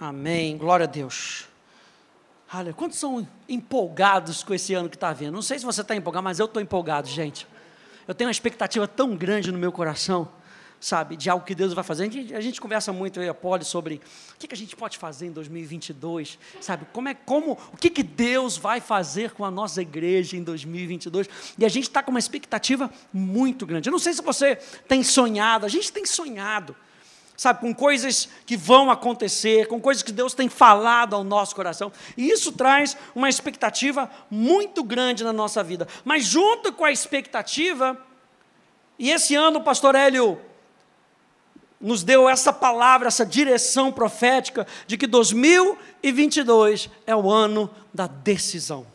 Amém. Glória a Deus. Olha, quantos são empolgados com esse ano que está vindo? Não sei se você está empolgado, mas eu estou empolgado, gente. Eu tenho uma expectativa tão grande no meu coração, sabe, de algo que Deus vai fazer. A gente, a gente conversa muito, e a Poli, sobre o que, que, a gente pode fazer em 2022, sabe, como é, como, o que, que Deus vai fazer com a nossa igreja em 2022. E a gente está com uma expectativa muito grande. Eu não sei se você tem sonhado, a gente tem sonhado sabe, com coisas que vão acontecer, com coisas que Deus tem falado ao nosso coração. E isso traz uma expectativa muito grande na nossa vida. Mas junto com a expectativa, e esse ano o pastor Hélio nos deu essa palavra, essa direção profética de que 2022 é o ano da decisão.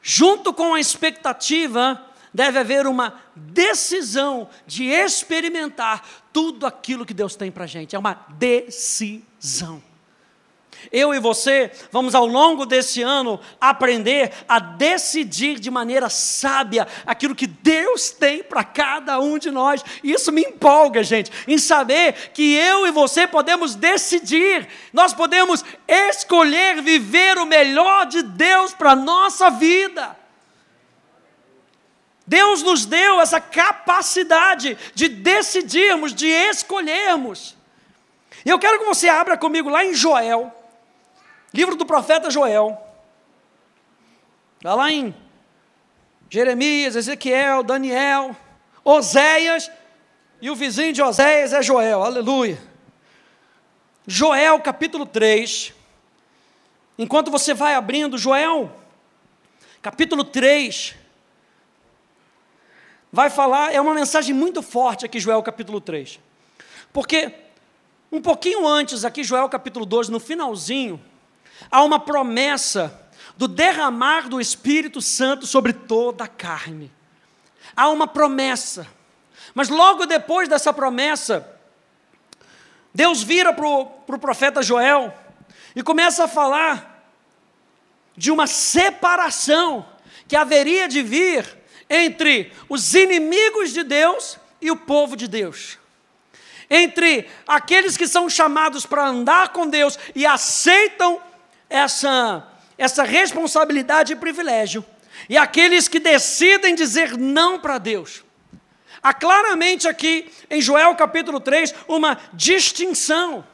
Junto com a expectativa, deve haver uma decisão de experimentar tudo aquilo que Deus tem para a gente. É uma decisão. Eu e você vamos ao longo desse ano aprender a decidir de maneira sábia aquilo que Deus tem para cada um de nós. Isso me empolga, gente, em saber que eu e você podemos decidir, nós podemos escolher viver o melhor de Deus para a nossa vida. Deus nos deu essa capacidade de decidirmos, de escolhermos. E eu quero que você abra comigo lá em Joel, livro do profeta Joel. Está lá em Jeremias, Ezequiel, Daniel, Oséias, e o vizinho de Oséias é Joel, aleluia. Joel capítulo 3. Enquanto você vai abrindo, Joel, capítulo 3 vai falar, é uma mensagem muito forte aqui, Joel capítulo 3. Porque um pouquinho antes, aqui, Joel capítulo 2, no finalzinho, há uma promessa do derramar do Espírito Santo sobre toda a carne. Há uma promessa. Mas logo depois dessa promessa, Deus vira para o pro profeta Joel e começa a falar de uma separação que haveria de vir entre os inimigos de Deus e o povo de Deus. Entre aqueles que são chamados para andar com Deus e aceitam essa, essa responsabilidade e privilégio, e aqueles que decidem dizer não para Deus. Há claramente aqui em Joel capítulo 3 uma distinção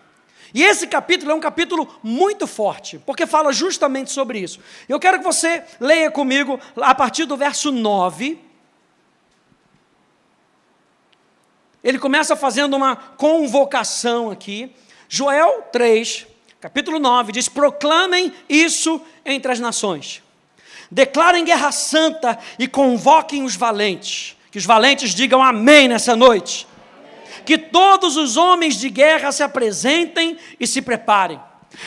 e esse capítulo é um capítulo muito forte, porque fala justamente sobre isso. Eu quero que você leia comigo a partir do verso 9. Ele começa fazendo uma convocação aqui. Joel 3, capítulo 9, diz: Proclamem isso entre as nações. Declarem guerra santa e convoquem os valentes. Que os valentes digam amém nessa noite que todos os homens de guerra se apresentem e se preparem.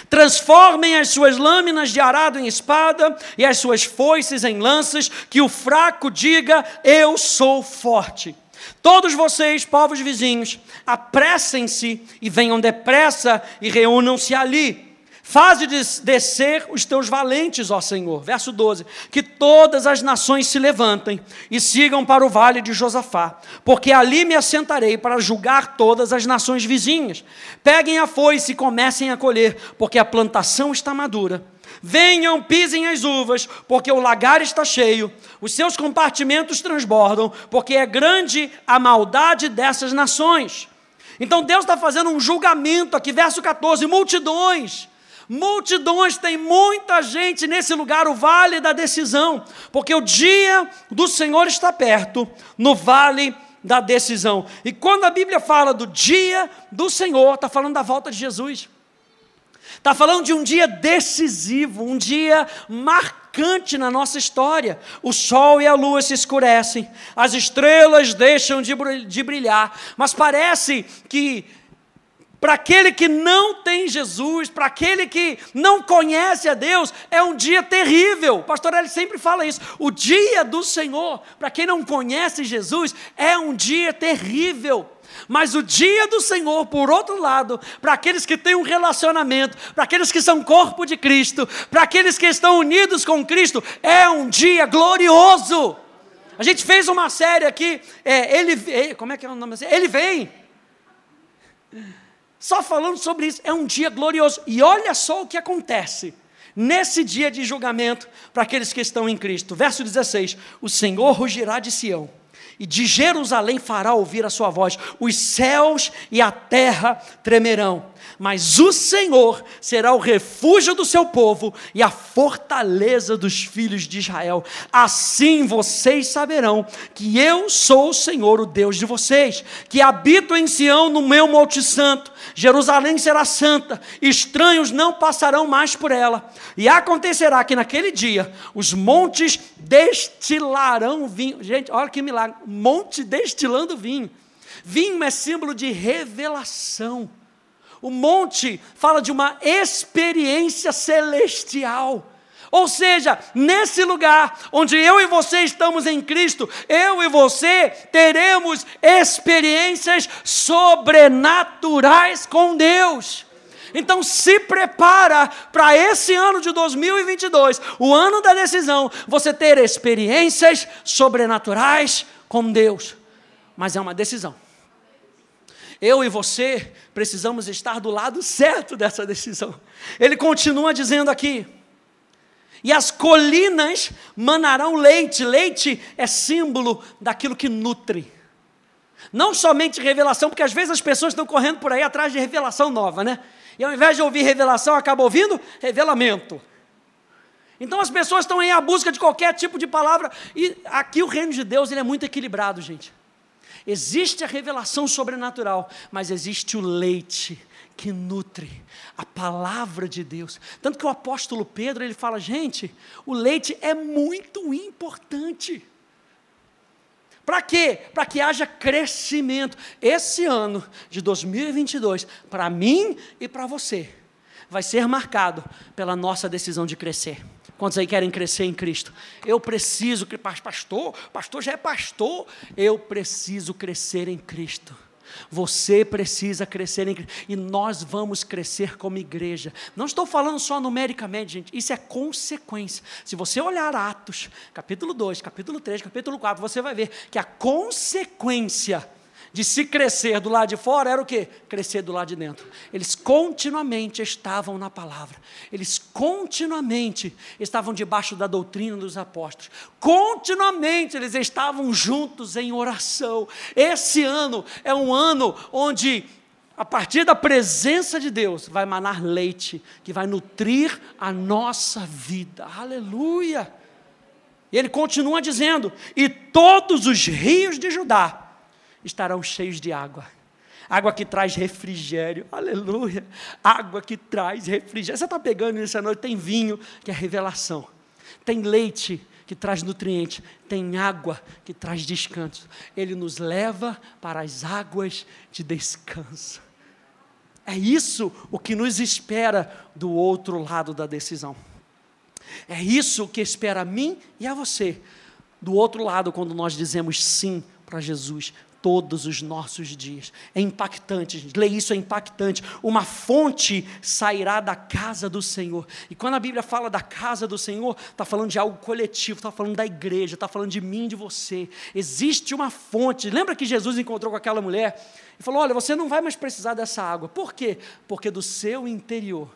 Transformem as suas lâminas de arado em espada e as suas foices em lanças, que o fraco diga: Eu sou forte. Todos vocês, povos vizinhos, apressem-se e venham depressa e reúnam-se ali Faze descer os teus valentes, ó Senhor. Verso 12: Que todas as nações se levantem e sigam para o vale de Josafá, porque ali me assentarei para julgar todas as nações vizinhas. Peguem a foice e comecem a colher, porque a plantação está madura. Venham, pisem as uvas, porque o lagar está cheio, os seus compartimentos transbordam, porque é grande a maldade dessas nações. Então Deus está fazendo um julgamento aqui, verso 14: multidões Multidões, tem muita gente nesse lugar, o vale da decisão, porque o dia do Senhor está perto, no vale da decisão. E quando a Bíblia fala do dia do Senhor, está falando da volta de Jesus. Está falando de um dia decisivo, um dia marcante na nossa história. O sol e a lua se escurecem, as estrelas deixam de brilhar, mas parece que para aquele que não tem Jesus, para aquele que não conhece a Deus, é um dia terrível. O pastor ele sempre fala isso. O dia do Senhor, para quem não conhece Jesus, é um dia terrível. Mas o dia do Senhor, por outro lado, para aqueles que têm um relacionamento, para aqueles que são corpo de Cristo, para aqueles que estão unidos com Cristo, é um dia glorioso. A gente fez uma série aqui, é, ele, como é que é o nome? Ele vem. Só falando sobre isso, é um dia glorioso. E olha só o que acontece nesse dia de julgamento para aqueles que estão em Cristo. Verso 16: O Senhor rugirá de Sião e de Jerusalém fará ouvir a sua voz, os céus e a terra tremerão, mas o Senhor será o refúgio do seu povo e a fortaleza dos filhos de Israel. Assim vocês saberão que eu sou o Senhor, o Deus de vocês, que habito em Sião no meu monte santo. Jerusalém será santa, estranhos não passarão mais por ela. E acontecerá que naquele dia os montes destilarão vinho. Gente, olha que milagre: monte destilando vinho. Vinho é símbolo de revelação. O monte fala de uma experiência celestial. Ou seja, nesse lugar onde eu e você estamos em Cristo, eu e você teremos experiências sobrenaturais com Deus. Então se prepara para esse ano de 2022, o ano da decisão, você ter experiências sobrenaturais com Deus. Mas é uma decisão. Eu e você precisamos estar do lado certo dessa decisão. Ele continua dizendo aqui: e as colinas manarão leite. Leite é símbolo daquilo que nutre. Não somente revelação, porque às vezes as pessoas estão correndo por aí atrás de revelação nova, né? E ao invés de ouvir revelação, acaba ouvindo revelamento. Então as pessoas estão aí à busca de qualquer tipo de palavra. E aqui o reino de Deus ele é muito equilibrado, gente. Existe a revelação sobrenatural, mas existe o leite que nutre a palavra de Deus. Tanto que o apóstolo Pedro, ele fala, gente, o leite é muito importante. Para quê? Para que haja crescimento. Esse ano de 2022, para mim e para você, vai ser marcado pela nossa decisão de crescer. Quantos aí querem crescer em Cristo? Eu preciso, pastor, pastor já é pastor, eu preciso crescer em Cristo. Você precisa crescer em Cristo. E nós vamos crescer como igreja. Não estou falando só numericamente, gente. Isso é consequência. Se você olhar Atos, capítulo 2, capítulo 3, capítulo 4, você vai ver que a consequência de se crescer do lado de fora era o quê? Crescer do lado de dentro. Eles continuamente estavam na palavra. Eles continuamente estavam debaixo da doutrina dos apóstolos. Continuamente eles estavam juntos em oração. Esse ano é um ano onde a partir da presença de Deus, vai manar leite, que vai nutrir a nossa vida. Aleluia! E ele continua dizendo: e todos os rios de Judá estarão cheios de água. Água que traz refrigério, aleluia. Água que traz refrigério. Você está pegando à noite? Tem vinho, que é revelação. Tem leite, que traz nutriente. Tem água, que traz descanso. Ele nos leva para as águas de descanso. É isso o que nos espera do outro lado da decisão. É isso que espera a mim e a você do outro lado quando nós dizemos sim para Jesus, todos os nossos dias. É impactante, gente. Ler isso é impactante. Uma fonte sairá da casa do Senhor. E quando a Bíblia fala da casa do Senhor, está falando de algo coletivo, está falando da igreja, está falando de mim, de você. Existe uma fonte. Lembra que Jesus encontrou com aquela mulher e falou: Olha, você não vai mais precisar dessa água. Por quê? Porque do seu interior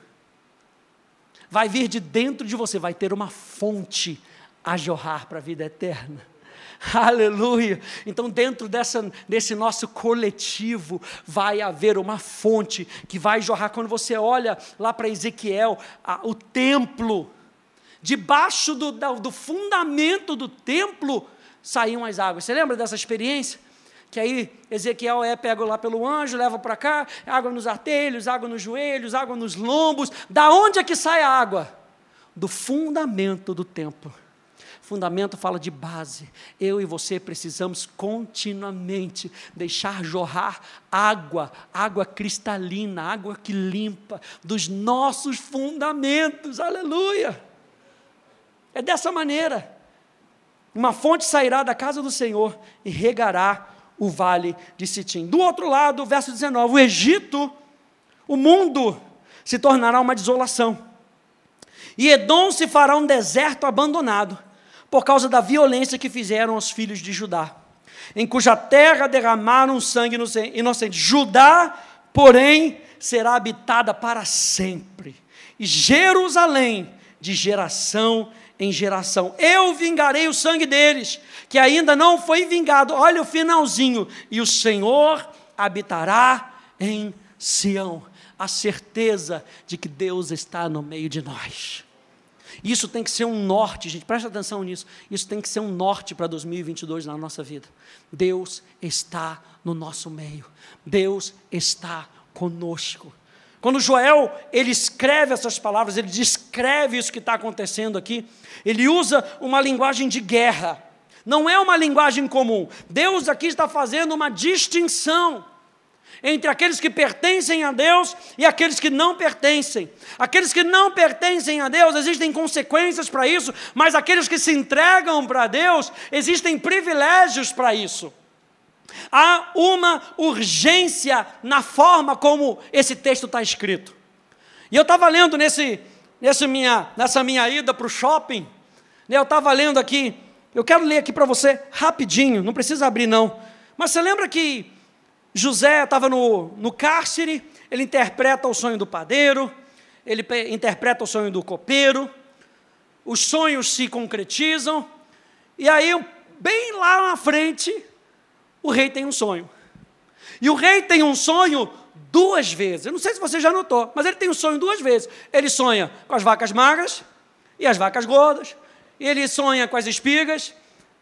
vai vir de dentro de você, vai ter uma fonte a jorrar para a vida eterna. Aleluia. Então, dentro dessa, desse nosso coletivo, vai haver uma fonte que vai jorrar. Quando você olha lá para Ezequiel, a, o templo, debaixo do, do fundamento do templo, saíam as águas. Você lembra dessa experiência? que aí Ezequiel é pego lá pelo anjo, leva para cá, água nos artelhos, água nos joelhos, água nos lombos. Da onde é que sai a água? Do fundamento do templo. Fundamento fala de base. Eu e você precisamos continuamente deixar jorrar água, água cristalina, água que limpa, dos nossos fundamentos. Aleluia! É dessa maneira. Uma fonte sairá da casa do Senhor e regará o vale de Sitim. Do outro lado, verso 19: o Egito, o mundo, se tornará uma desolação. E Edom se fará um deserto abandonado por causa da violência que fizeram aos filhos de Judá, em cuja terra derramaram sangue inocente. Judá, porém, será habitada para sempre, e Jerusalém de geração em geração. Eu vingarei o sangue deles, que ainda não foi vingado. Olha o finalzinho. E o Senhor habitará em Sião. A certeza de que Deus está no meio de nós. Isso tem que ser um norte, gente, presta atenção nisso. Isso tem que ser um norte para 2022 na nossa vida. Deus está no nosso meio. Deus está conosco. Quando Joel ele escreve essas palavras, ele descreve isso que está acontecendo aqui. Ele usa uma linguagem de guerra. Não é uma linguagem comum. Deus aqui está fazendo uma distinção entre aqueles que pertencem a Deus e aqueles que não pertencem. Aqueles que não pertencem a Deus, existem consequências para isso, mas aqueles que se entregam para Deus, existem privilégios para isso. Há uma urgência na forma como esse texto está escrito. E eu estava lendo nesse, nesse minha, nessa minha ida para o shopping, né, eu estava lendo aqui, eu quero ler aqui para você rapidinho, não precisa abrir não. Mas você lembra que José estava no, no cárcere, ele interpreta o sonho do padeiro, ele interpreta o sonho do copeiro, os sonhos se concretizam, e aí, bem lá na frente, o rei tem um sonho. E o rei tem um sonho duas vezes. Eu não sei se você já notou, mas ele tem um sonho duas vezes. Ele sonha com as vacas magras e as vacas gordas. E ele sonha com as espigas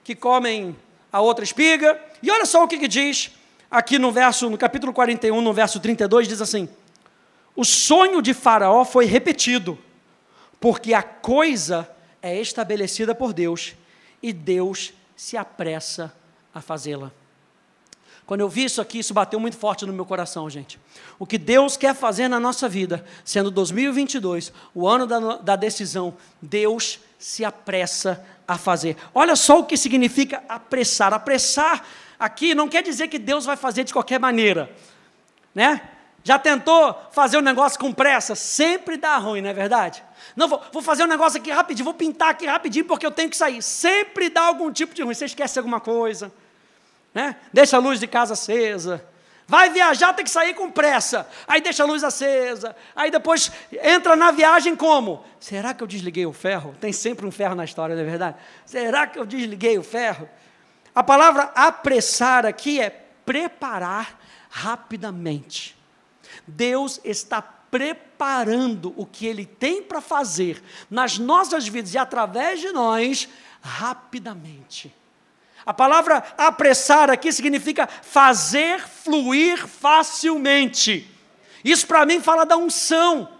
que comem a outra espiga. E olha só o que, que diz aqui no verso, no capítulo 41, no verso 32, diz assim: O sonho de Faraó foi repetido, porque a coisa é estabelecida por Deus e Deus se apressa a fazê-la. Quando eu vi isso aqui, isso bateu muito forte no meu coração, gente. O que Deus quer fazer na nossa vida, sendo 2022, o ano da, da decisão, Deus se apressa a fazer. Olha só o que significa apressar. Apressar aqui não quer dizer que Deus vai fazer de qualquer maneira, né? Já tentou fazer um negócio com pressa? Sempre dá ruim, não é verdade? Não, vou, vou, fazer um negócio aqui rapidinho, vou pintar aqui rapidinho porque eu tenho que sair. Sempre dá algum tipo de ruim. Você esquece alguma coisa, né? Deixa a luz de casa acesa. Vai viajar, tem que sair com pressa. Aí deixa a luz acesa. Aí depois entra na viagem como? Será que eu desliguei o ferro? Tem sempre um ferro na história, não é verdade? Será que eu desliguei o ferro? A palavra apressar aqui é preparar rapidamente. Deus está preparando o que Ele tem para fazer nas nossas vidas e através de nós, rapidamente. A palavra apressar aqui significa fazer fluir facilmente. Isso para mim fala da unção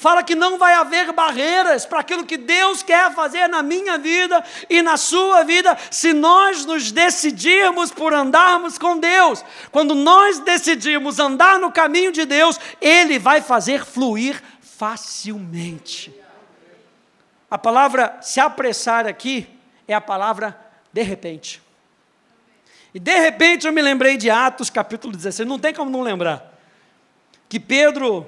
fala que não vai haver barreiras para aquilo que Deus quer fazer na minha vida e na sua vida, se nós nos decidirmos por andarmos com Deus. Quando nós decidimos andar no caminho de Deus, Ele vai fazer fluir facilmente. A palavra se apressar aqui é a palavra de repente. E de repente eu me lembrei de Atos capítulo 16, não tem como não lembrar. Que Pedro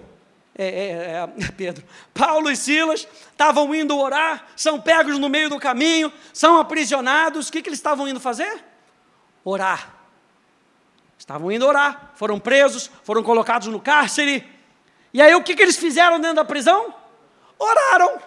é, é, é, Pedro, Paulo e Silas estavam indo orar, são pegos no meio do caminho, são aprisionados. O que, que eles estavam indo fazer? Orar. Estavam indo orar, foram presos, foram colocados no cárcere. E aí o que, que eles fizeram dentro da prisão? Oraram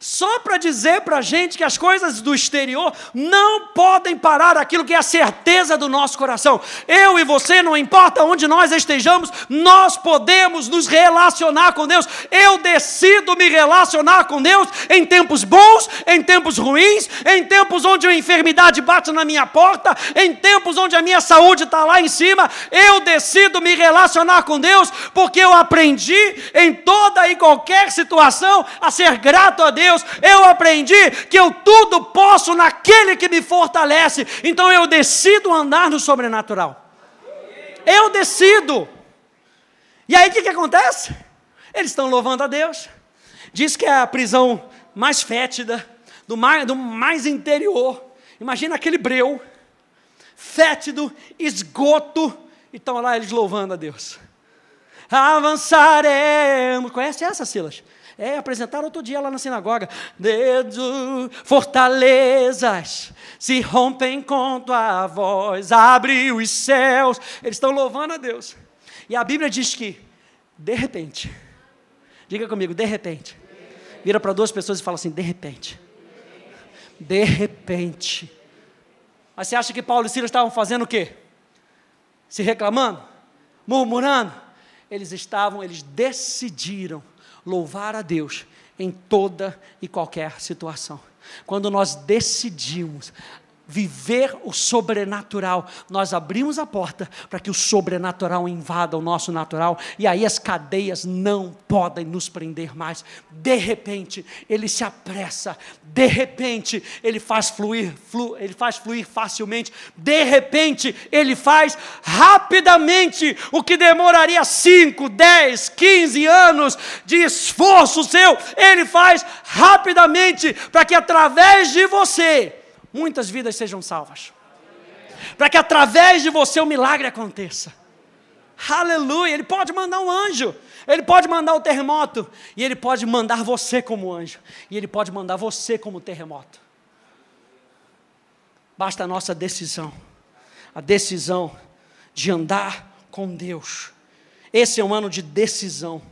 só para dizer para a gente que as coisas do exterior não podem parar aquilo que é a certeza do nosso coração. Eu e você, não importa onde nós estejamos, nós podemos nos relacionar com Deus. Eu decido me relacionar com Deus em tempos bons, em tempos ruins, em tempos onde a enfermidade bate na minha porta, em tempos onde a minha saúde está lá em cima. Eu decido me relacionar com Deus porque eu aprendi em toda e qualquer situação a ser grato a Deus Deus, eu aprendi que eu tudo posso naquele que me fortalece. Então eu decido andar no sobrenatural. Eu decido. E aí o que, que acontece? Eles estão louvando a Deus. Diz que é a prisão mais fétida, do mais, do mais interior. Imagina aquele breu, fétido, esgoto. E estão lá eles louvando a Deus. Avançaremos. Conhece essa, Silas? É, apresentaram outro dia lá na sinagoga. Dedo, fortalezas se rompem com tua voz, abre os céus. Eles estão louvando a Deus. E a Bíblia diz que De repente. Diga comigo, de repente. Vira para duas pessoas e fala assim: de repente. De repente. Mas você acha que Paulo e Silas estavam fazendo o quê? Se reclamando? Murmurando? Eles estavam, eles decidiram louvar a Deus em toda e qualquer situação. Quando nós decidimos viver o sobrenatural, nós abrimos a porta para que o sobrenatural invada o nosso natural e aí as cadeias não podem nos prender mais. De repente, ele se apressa, de repente, ele faz fluir, flu, ele faz fluir facilmente, de repente, ele faz rapidamente o que demoraria 5, 10, 15 anos de esforço seu, ele faz rapidamente para que através de você muitas vidas sejam salvas. Para que através de você o milagre aconteça. Aleluia! Ele pode mandar um anjo, ele pode mandar o terremoto, e ele pode mandar você como anjo, e ele pode mandar você como terremoto. Basta a nossa decisão, a decisão de andar com Deus. Esse é um ano de decisão.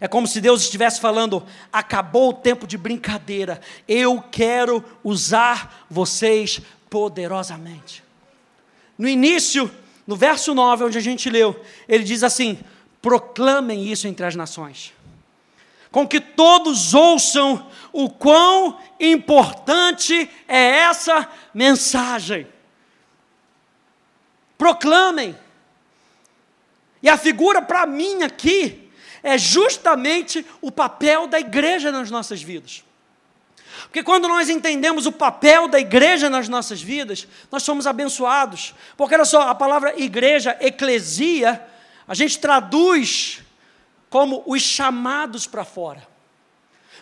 É como se Deus estivesse falando: acabou o tempo de brincadeira, eu quero usar vocês poderosamente. No início, no verso 9, onde a gente leu, ele diz assim: proclamem isso entre as nações, com que todos ouçam o quão importante é essa mensagem. Proclamem. E a figura para mim aqui é justamente o papel da igreja nas nossas vidas. Porque quando nós entendemos o papel da igreja nas nossas vidas, nós somos abençoados. Porque olha só, a palavra igreja, eclesia, a gente traduz como os chamados para fora.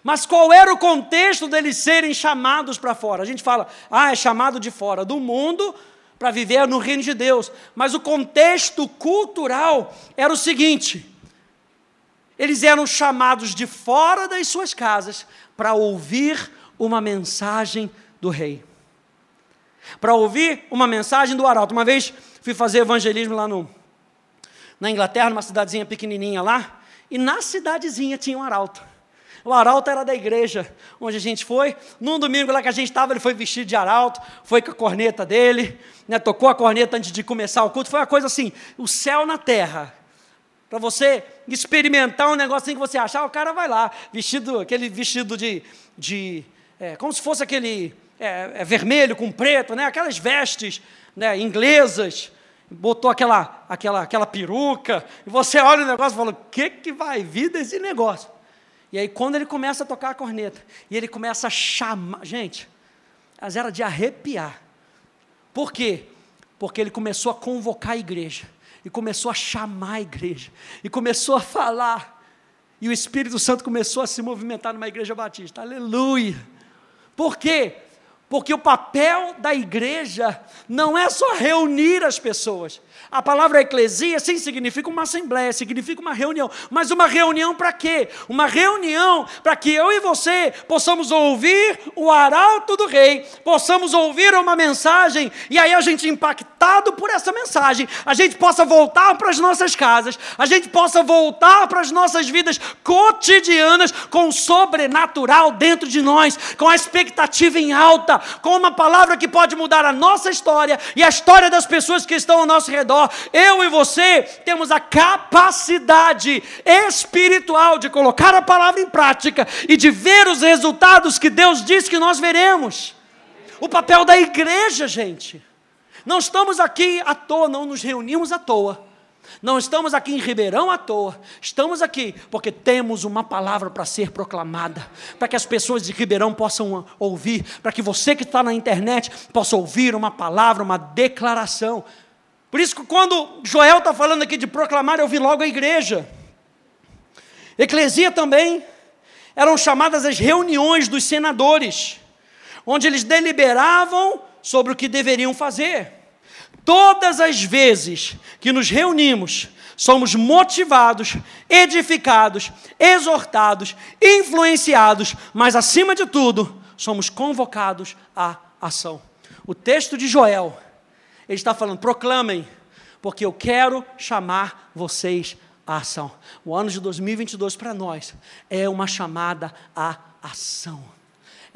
Mas qual era o contexto deles serem chamados para fora? A gente fala, ah, é chamado de fora do mundo para viver no reino de Deus. Mas o contexto cultural era o seguinte: eles eram chamados de fora das suas casas para ouvir uma mensagem do rei. Para ouvir uma mensagem do arauto. Uma vez fui fazer evangelismo lá no, na Inglaterra, numa cidadezinha pequenininha lá, e na cidadezinha tinha um arauto. O arauto era da igreja onde a gente foi. Num domingo lá que a gente estava, ele foi vestido de arauto, foi com a corneta dele, né, tocou a corneta antes de começar o culto. Foi uma coisa assim, o céu na terra para você experimentar um negocinho que você achar, o cara vai lá, vestido, aquele vestido de. de é, como se fosse aquele é, é, vermelho com preto, né? aquelas vestes né, inglesas, botou aquela, aquela, aquela peruca, e você olha o negócio e fala: o que, que vai vir desse negócio? E aí, quando ele começa a tocar a corneta, e ele começa a chamar. Gente, as era de arrepiar. Por quê? Porque ele começou a convocar a igreja e começou a chamar a igreja, e começou a falar, e o Espírito Santo começou a se movimentar numa igreja batista. Aleluia! Por quê? Porque o papel da igreja não é só reunir as pessoas, a palavra eclesia sim significa uma assembleia, significa uma reunião. Mas uma reunião para quê? Uma reunião para que eu e você possamos ouvir o arauto do rei, possamos ouvir uma mensagem e aí a gente impactado por essa mensagem, a gente possa voltar para as nossas casas, a gente possa voltar para as nossas vidas cotidianas com o sobrenatural dentro de nós, com a expectativa em alta, com uma palavra que pode mudar a nossa história e a história das pessoas que estão ao nosso redor. Eu e você temos a capacidade espiritual de colocar a palavra em prática e de ver os resultados que Deus diz que nós veremos. O papel da igreja, gente. Não estamos aqui à toa, não nos reunimos à toa. Não estamos aqui em Ribeirão à toa, estamos aqui porque temos uma palavra para ser proclamada, para que as pessoas de Ribeirão possam ouvir, para que você que está na internet possa ouvir uma palavra, uma declaração. Por isso que quando Joel está falando aqui de proclamar, eu vi logo a igreja. Eclesia também eram chamadas as reuniões dos senadores, onde eles deliberavam sobre o que deveriam fazer. Todas as vezes que nos reunimos, somos motivados, edificados, exortados, influenciados, mas acima de tudo, somos convocados à ação. O texto de Joel ele está falando: proclamem, porque eu quero chamar vocês à ação. O ano de 2022 para nós é uma chamada à ação.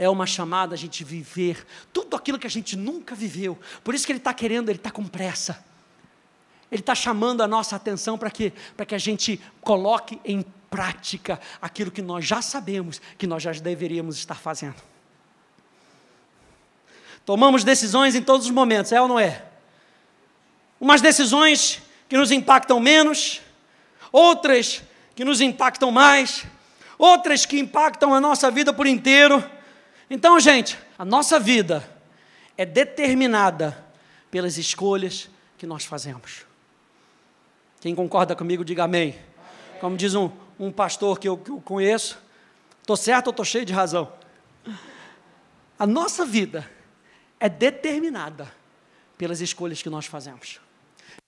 É uma chamada a gente viver tudo aquilo que a gente nunca viveu. Por isso que ele está querendo, ele está com pressa. Ele está chamando a nossa atenção para que, para que a gente coloque em prática aquilo que nós já sabemos que nós já deveríamos estar fazendo. Tomamos decisões em todos os momentos, é ou não é? Umas decisões que nos impactam menos, outras que nos impactam mais, outras que impactam a nossa vida por inteiro. Então, gente, a nossa vida é determinada pelas escolhas que nós fazemos. Quem concorda comigo, diga amém. Como diz um, um pastor que eu, que eu conheço, estou certo ou estou cheio de razão? A nossa vida é determinada pelas escolhas que nós fazemos,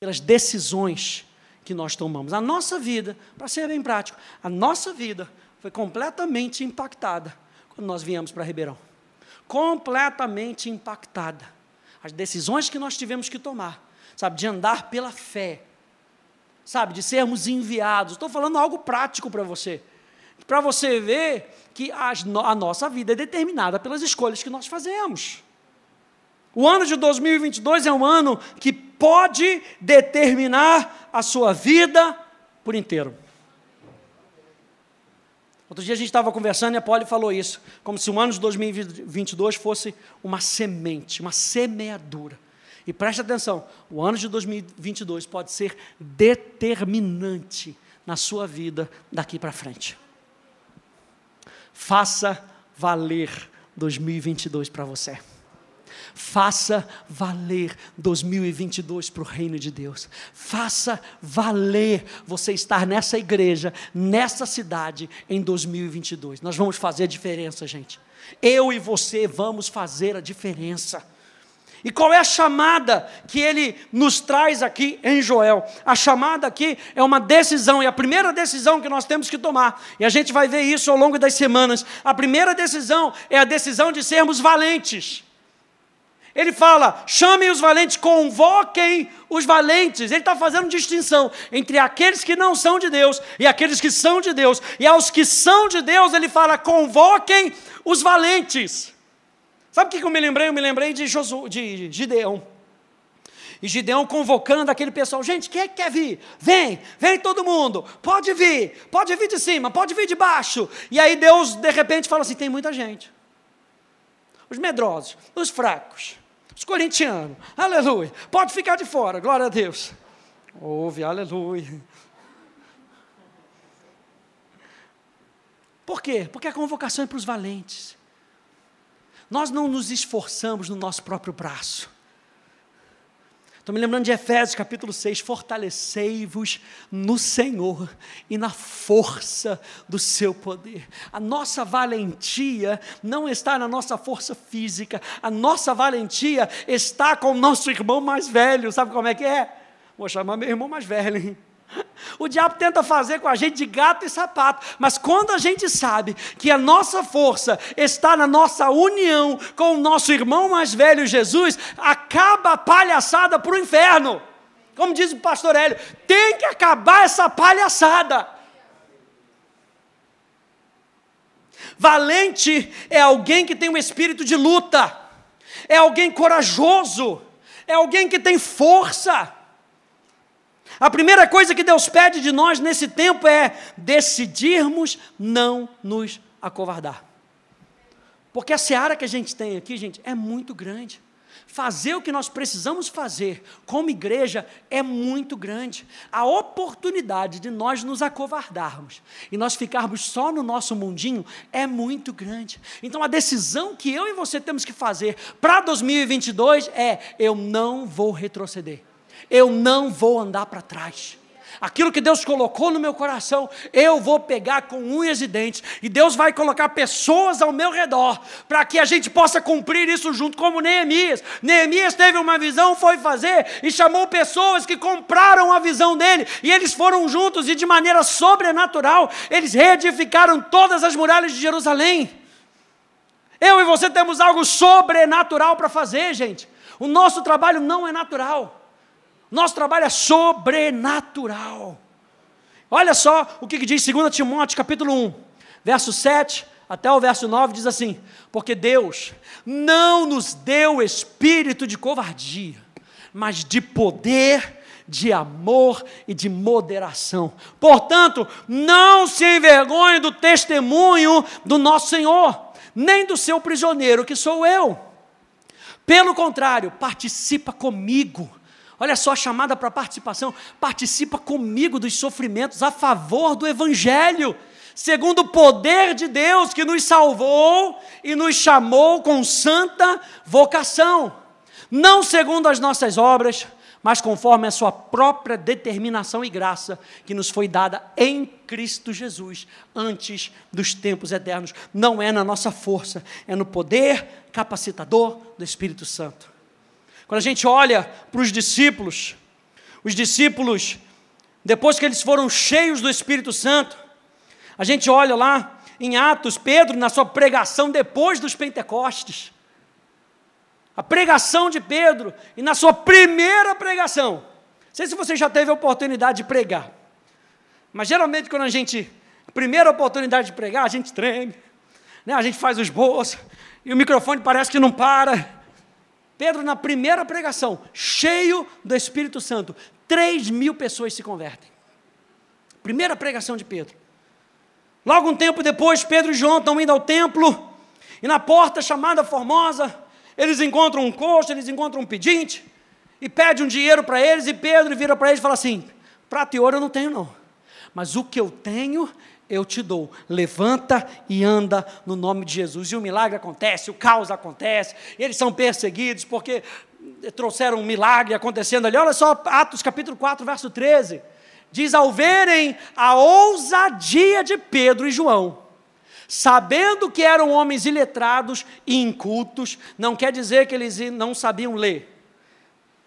pelas decisões que nós tomamos. A nossa vida, para ser bem prático, a nossa vida foi completamente impactada quando nós viemos para Ribeirão. Completamente impactada. As decisões que nós tivemos que tomar, sabe, de andar pela fé, sabe, de sermos enviados. Estou falando algo prático para você, para você ver que as, a nossa vida é determinada pelas escolhas que nós fazemos. O ano de 2022 é um ano que pode determinar a sua vida por inteiro. Outro dia a gente estava conversando e a Polly falou isso, como se o ano de 2022 fosse uma semente, uma semeadura. E preste atenção, o ano de 2022 pode ser determinante na sua vida daqui para frente. Faça valer 2022 para você. Faça valer 2022 para o reino de Deus. Faça valer você estar nessa igreja, nessa cidade em 2022. Nós vamos fazer a diferença, gente. Eu e você vamos fazer a diferença. E qual é a chamada que ele nos traz aqui em Joel? A chamada aqui é uma decisão, e a primeira decisão que nós temos que tomar, e a gente vai ver isso ao longo das semanas. A primeira decisão é a decisão de sermos valentes. Ele fala: chamem os valentes, convoquem os valentes. Ele está fazendo distinção entre aqueles que não são de Deus e aqueles que são de Deus. E aos que são de Deus, ele fala: convoquem os valentes. Sabe o que eu me lembrei? Eu me lembrei de, Josu, de Gideão. E Gideão convocando aquele pessoal, gente, quem é que quer vir? Vem, vem todo mundo, pode vir, pode vir de cima, pode vir de baixo. E aí Deus, de repente, fala assim: tem muita gente. Os medrosos, os fracos, os corintianos, aleluia, pode ficar de fora, glória a Deus. Ouve, aleluia. Por quê? Porque a convocação é para os valentes. Nós não nos esforçamos no nosso próprio braço. Estou me lembrando de Efésios capítulo 6: Fortalecei-vos no Senhor e na força do seu poder. A nossa valentia não está na nossa força física, a nossa valentia está com o nosso irmão mais velho. Sabe como é que é? Vou chamar meu irmão mais velho, hein? O diabo tenta fazer com a gente de gato e sapato, mas quando a gente sabe que a nossa força está na nossa união com o nosso irmão mais velho Jesus, acaba a palhaçada para o inferno. Como diz o pastor Hélio, tem que acabar essa palhaçada. Valente é alguém que tem um espírito de luta, é alguém corajoso, é alguém que tem força. A primeira coisa que Deus pede de nós nesse tempo é decidirmos não nos acovardar. Porque a seara que a gente tem aqui, gente, é muito grande. Fazer o que nós precisamos fazer como igreja é muito grande. A oportunidade de nós nos acovardarmos e nós ficarmos só no nosso mundinho é muito grande. Então a decisão que eu e você temos que fazer para 2022 é: eu não vou retroceder eu não vou andar para trás. Aquilo que Deus colocou no meu coração, eu vou pegar com unhas e dentes, e Deus vai colocar pessoas ao meu redor, para que a gente possa cumprir isso junto, como Neemias. Neemias teve uma visão, foi fazer, e chamou pessoas que compraram a visão dele, e eles foram juntos, e de maneira sobrenatural, eles reedificaram todas as muralhas de Jerusalém. Eu e você temos algo sobrenatural para fazer, gente. O nosso trabalho não é natural. Nosso trabalho é sobrenatural. Olha só o que diz 2 Timóteo capítulo 1, verso 7 até o verso 9 diz assim: Porque Deus não nos deu espírito de covardia, mas de poder, de amor e de moderação. Portanto, não se envergonhe do testemunho do nosso Senhor, nem do seu prisioneiro, que sou eu. Pelo contrário, participa comigo. Olha só a chamada para participação. Participa comigo dos sofrimentos a favor do Evangelho segundo o poder de Deus que nos salvou e nos chamou com santa vocação, não segundo as nossas obras, mas conforme a sua própria determinação e graça que nos foi dada em Cristo Jesus antes dos tempos eternos. Não é na nossa força, é no poder capacitador do Espírito Santo. Quando a gente olha para os discípulos, os discípulos, depois que eles foram cheios do Espírito Santo, a gente olha lá em Atos, Pedro, na sua pregação depois dos Pentecostes. A pregação de Pedro, e na sua primeira pregação. Não sei se você já teve a oportunidade de pregar, mas geralmente quando a gente, a primeira oportunidade de pregar, a gente treme, né? a gente faz os bolsos, e o microfone parece que não para. Pedro, na primeira pregação, cheio do Espírito Santo, 3 mil pessoas se convertem. Primeira pregação de Pedro. Logo um tempo depois, Pedro e João estão indo ao templo, e na porta chamada Formosa, eles encontram um coxo, eles encontram um pedinte, e pede um dinheiro para eles, e Pedro vira para eles e fala assim: prata e ouro eu não tenho, não, mas o que eu tenho eu te dou. Levanta e anda no nome de Jesus. E o milagre acontece, o caos acontece, eles são perseguidos porque trouxeram um milagre acontecendo ali. Olha só, Atos capítulo 4, verso 13 diz: ao verem a ousadia de Pedro e João, sabendo que eram homens iletrados e incultos, não quer dizer que eles não sabiam ler.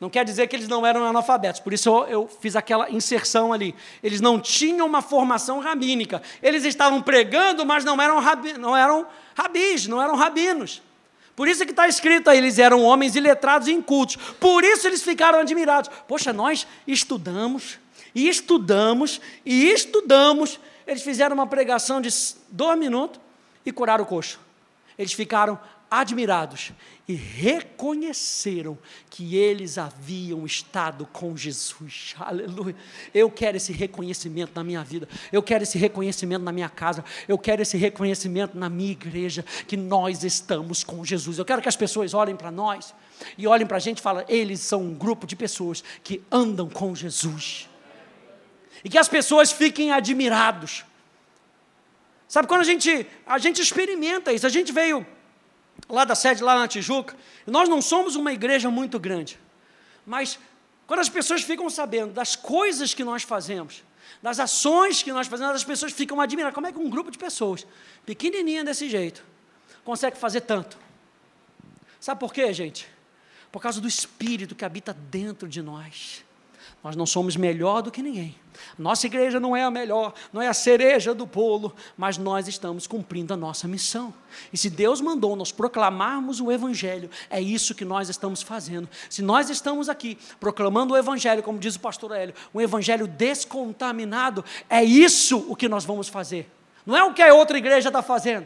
Não quer dizer que eles não eram analfabetos, por isso eu, fiz aquela inserção ali. Eles não tinham uma formação rabínica. Eles estavam pregando, mas não eram, rabi, não eram rabis, não eram rabinos. Por isso que está escrito aí, eles eram homens iletrados e incultos. Por isso eles ficaram admirados. Poxa, nós estudamos, e estudamos, e estudamos. Eles fizeram uma pregação de dois minutos e curaram o coxo. Eles ficaram admirados e reconheceram que eles haviam estado com Jesus. Aleluia. Eu quero esse reconhecimento na minha vida. Eu quero esse reconhecimento na minha casa. Eu quero esse reconhecimento na minha igreja que nós estamos com Jesus. Eu quero que as pessoas olhem para nós e olhem para a gente e falem: eles são um grupo de pessoas que andam com Jesus e que as pessoas fiquem admirados. Sabe quando a gente, a gente experimenta isso, a gente veio lá da sede, lá na Tijuca, nós não somos uma igreja muito grande, mas quando as pessoas ficam sabendo das coisas que nós fazemos, das ações que nós fazemos, as pessoas ficam admiradas. Como é que um grupo de pessoas, pequenininha desse jeito, consegue fazer tanto? Sabe por quê, gente? Por causa do Espírito que habita dentro de nós. Nós não somos melhor do que ninguém. Nossa igreja não é a melhor, não é a cereja do bolo, mas nós estamos cumprindo a nossa missão. E se Deus mandou nós proclamarmos o Evangelho, é isso que nós estamos fazendo. Se nós estamos aqui proclamando o Evangelho, como diz o pastor Hélio, um Evangelho descontaminado, é isso o que nós vamos fazer. Não é o que a outra igreja está fazendo.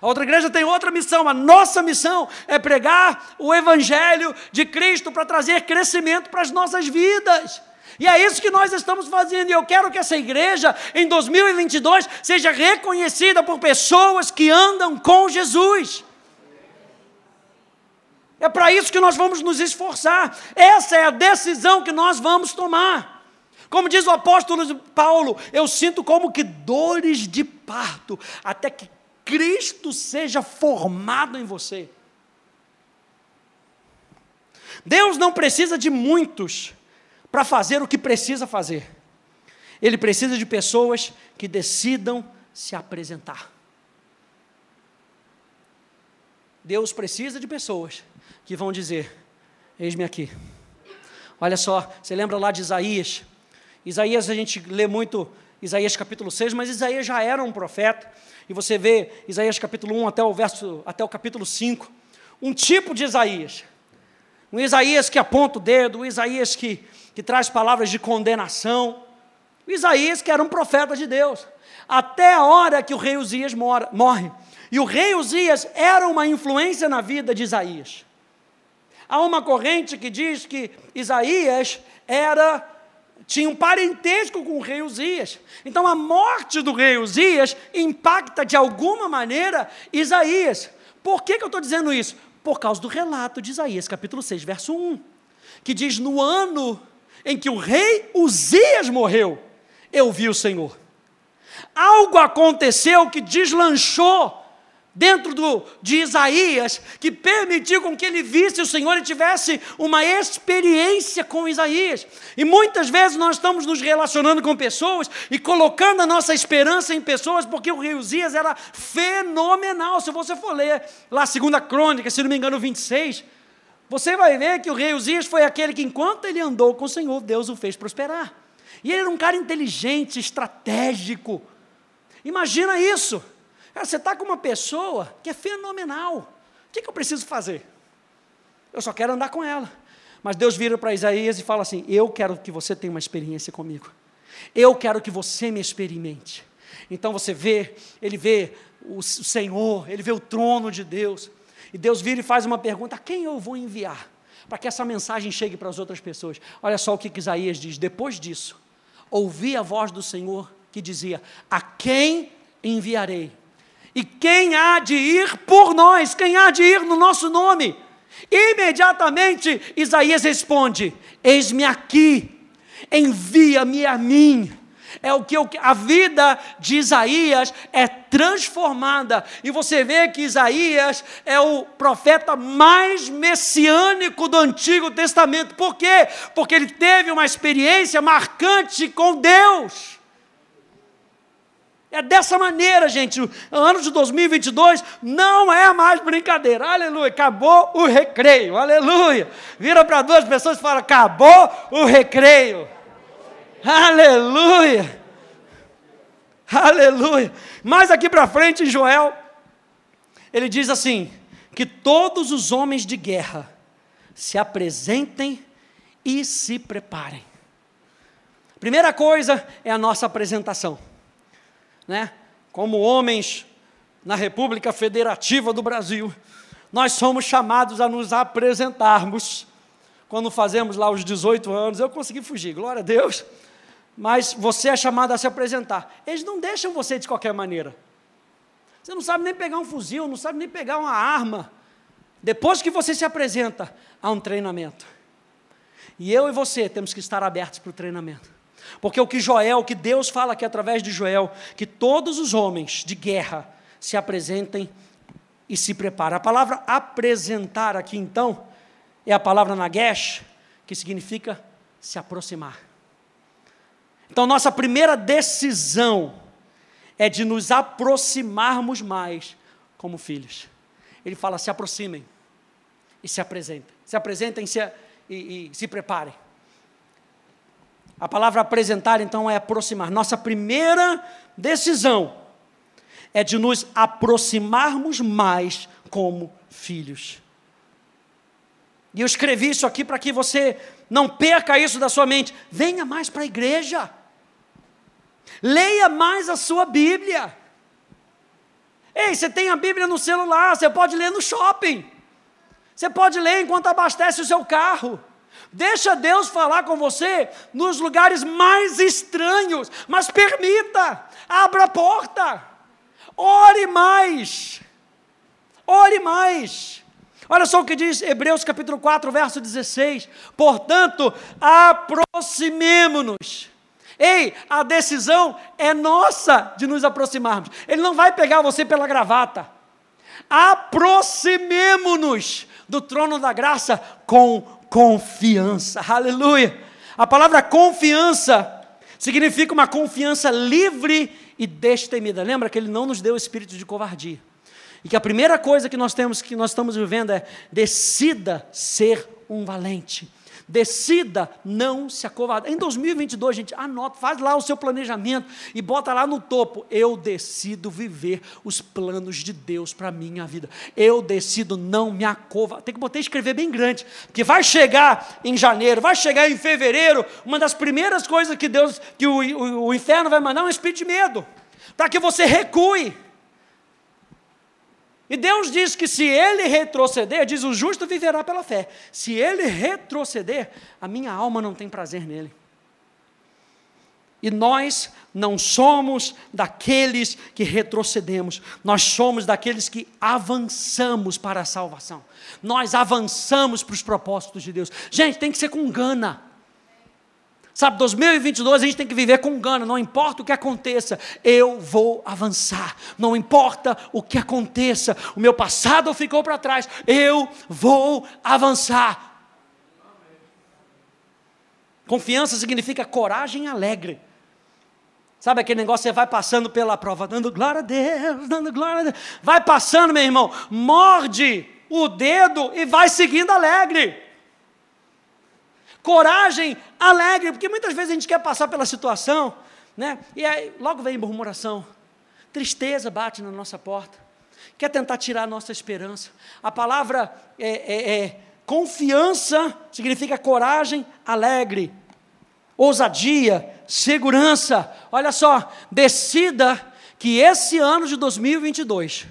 A outra igreja tem outra missão, a nossa missão é pregar o Evangelho de Cristo para trazer crescimento para as nossas vidas. E é isso que nós estamos fazendo, e eu quero que essa igreja, em 2022, seja reconhecida por pessoas que andam com Jesus. É para isso que nós vamos nos esforçar, essa é a decisão que nós vamos tomar. Como diz o apóstolo Paulo, eu sinto como que dores de parto, até que Cristo seja formado em você. Deus não precisa de muitos para fazer o que precisa fazer. Ele precisa de pessoas que decidam se apresentar. Deus precisa de pessoas que vão dizer: Eis-me aqui. Olha só, você lembra lá de Isaías? Isaías, a gente lê muito Isaías capítulo 6, mas Isaías já era um profeta e você vê Isaías capítulo 1 até o, verso, até o capítulo 5, um tipo de Isaías. Um Isaías que aponta o dedo, um Isaías que, que traz palavras de condenação. Isaías, que era um profeta de Deus, até a hora que o rei Uzias mora, morre. E o rei Uzias era uma influência na vida de Isaías. Há uma corrente que diz que Isaías era tinha um parentesco com o rei Uzias. Então a morte do rei Uzias impacta de alguma maneira Isaías. Por que, que eu estou dizendo isso? Por causa do relato de Isaías, capítulo 6, verso 1, que diz: No ano em que o rei Uzias morreu, eu vi o Senhor. Algo aconteceu que deslanchou dentro do, de Isaías, que permitiu com que ele visse o Senhor e tivesse uma experiência com Isaías. E muitas vezes nós estamos nos relacionando com pessoas e colocando a nossa esperança em pessoas, porque o rei Uzias era fenomenal. Se você for ler lá segunda crônica, se não me engano, 26, você vai ver que o rei Uzias foi aquele que, enquanto ele andou com o Senhor, Deus o fez prosperar. E ele era um cara inteligente, estratégico. Imagina isso. Cara, você está com uma pessoa que é fenomenal. O que, que eu preciso fazer? Eu só quero andar com ela. Mas Deus vira para Isaías e fala assim: Eu quero que você tenha uma experiência comigo. Eu quero que você me experimente. Então você vê, ele vê o Senhor, ele vê o trono de Deus. E Deus vira e faz uma pergunta: a quem eu vou enviar? Para que essa mensagem chegue para as outras pessoas. Olha só o que Isaías diz. Depois disso, ouvi a voz do Senhor que dizia: A quem enviarei? E quem há de ir por nós? Quem há de ir no nosso nome? Imediatamente Isaías responde: Eis-me aqui, envia-me a mim. É o que eu, a vida de Isaías é transformada. E você vê que Isaías é o profeta mais messiânico do Antigo Testamento. Por quê? Porque ele teve uma experiência marcante com Deus. É dessa maneira, gente. O ano de 2022 não é mais brincadeira. Aleluia. Acabou o recreio. Aleluia. Vira para duas pessoas e fala: Acabou o recreio. Aleluia. Aleluia. Mais aqui para frente, em Joel, ele diz assim: que todos os homens de guerra se apresentem e se preparem. Primeira coisa é a nossa apresentação né? Como homens na República Federativa do Brasil, nós somos chamados a nos apresentarmos. Quando fazemos lá os 18 anos, eu consegui fugir, glória a Deus. Mas você é chamado a se apresentar. Eles não deixam você de qualquer maneira. Você não sabe nem pegar um fuzil, não sabe nem pegar uma arma. Depois que você se apresenta, há um treinamento. E eu e você temos que estar abertos para o treinamento. Porque o que Joel, o que Deus fala aqui através de Joel, que todos os homens de guerra se apresentem e se preparem. A palavra apresentar aqui então é a palavra nagesh, que significa se aproximar. Então, nossa primeira decisão é de nos aproximarmos mais como filhos. Ele fala: se aproximem e se apresentem. Se apresentem se, e, e se preparem. A palavra apresentar, então, é aproximar. Nossa primeira decisão é de nos aproximarmos mais como filhos. E eu escrevi isso aqui para que você não perca isso da sua mente. Venha mais para a igreja. Leia mais a sua Bíblia. Ei, você tem a Bíblia no celular, você pode ler no shopping. Você pode ler enquanto abastece o seu carro. Deixa Deus falar com você nos lugares mais estranhos, mas permita, abra a porta, ore mais, ore mais. Olha só o que diz Hebreus capítulo 4, verso 16: portanto, aproximemo-nos. Ei, a decisão é nossa de nos aproximarmos. Ele não vai pegar você pela gravata. Aproximemo-nos do trono da graça com confiança. Aleluia! A palavra confiança significa uma confiança livre e destemida. Lembra que ele não nos deu espírito de covardia. E que a primeira coisa que nós temos que nós estamos vivendo é decida ser um valente. Decida não se acovardar. Em 2022, gente, anota, faz lá o seu planejamento e bota lá no topo. Eu decido viver os planos de Deus para a minha vida. Eu decido não me acovardar. Tem que botar escrever bem grande, porque vai chegar em janeiro, vai chegar em fevereiro, uma das primeiras coisas que Deus, que o, o, o inferno vai mandar é um espírito de medo, para que você recue. E Deus diz que se ele retroceder, diz o justo viverá pela fé. Se ele retroceder, a minha alma não tem prazer nele. E nós não somos daqueles que retrocedemos, nós somos daqueles que avançamos para a salvação. Nós avançamos para os propósitos de Deus. Gente, tem que ser com gana. Sabe, 2022 a gente tem que viver com gana, não importa o que aconteça, eu vou avançar. Não importa o que aconteça, o meu passado ficou para trás, eu vou avançar. Confiança significa coragem alegre. Sabe aquele negócio, você vai passando pela prova, dando glória a Deus, dando glória a Deus. Vai passando, meu irmão, morde o dedo e vai seguindo alegre coragem alegre, porque muitas vezes a gente quer passar pela situação, né? E aí logo vem murmuração, tristeza bate na nossa porta, quer tentar tirar a nossa esperança. A palavra é, é, é confiança significa coragem alegre, ousadia, segurança. Olha só, decida que esse ano de 2022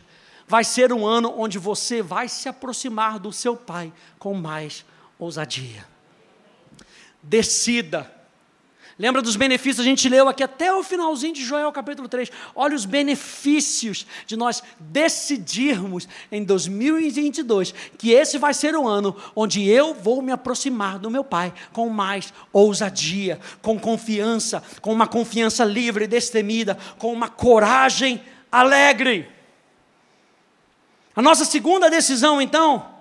vai ser um ano onde você vai se aproximar do seu pai com mais ousadia decida. Lembra dos benefícios? A gente leu aqui até o finalzinho de Joel capítulo 3. Olha os benefícios de nós decidirmos em 2022 que esse vai ser o ano onde eu vou me aproximar do meu Pai com mais ousadia, com confiança, com uma confiança livre e destemida, com uma coragem alegre. A nossa segunda decisão, então,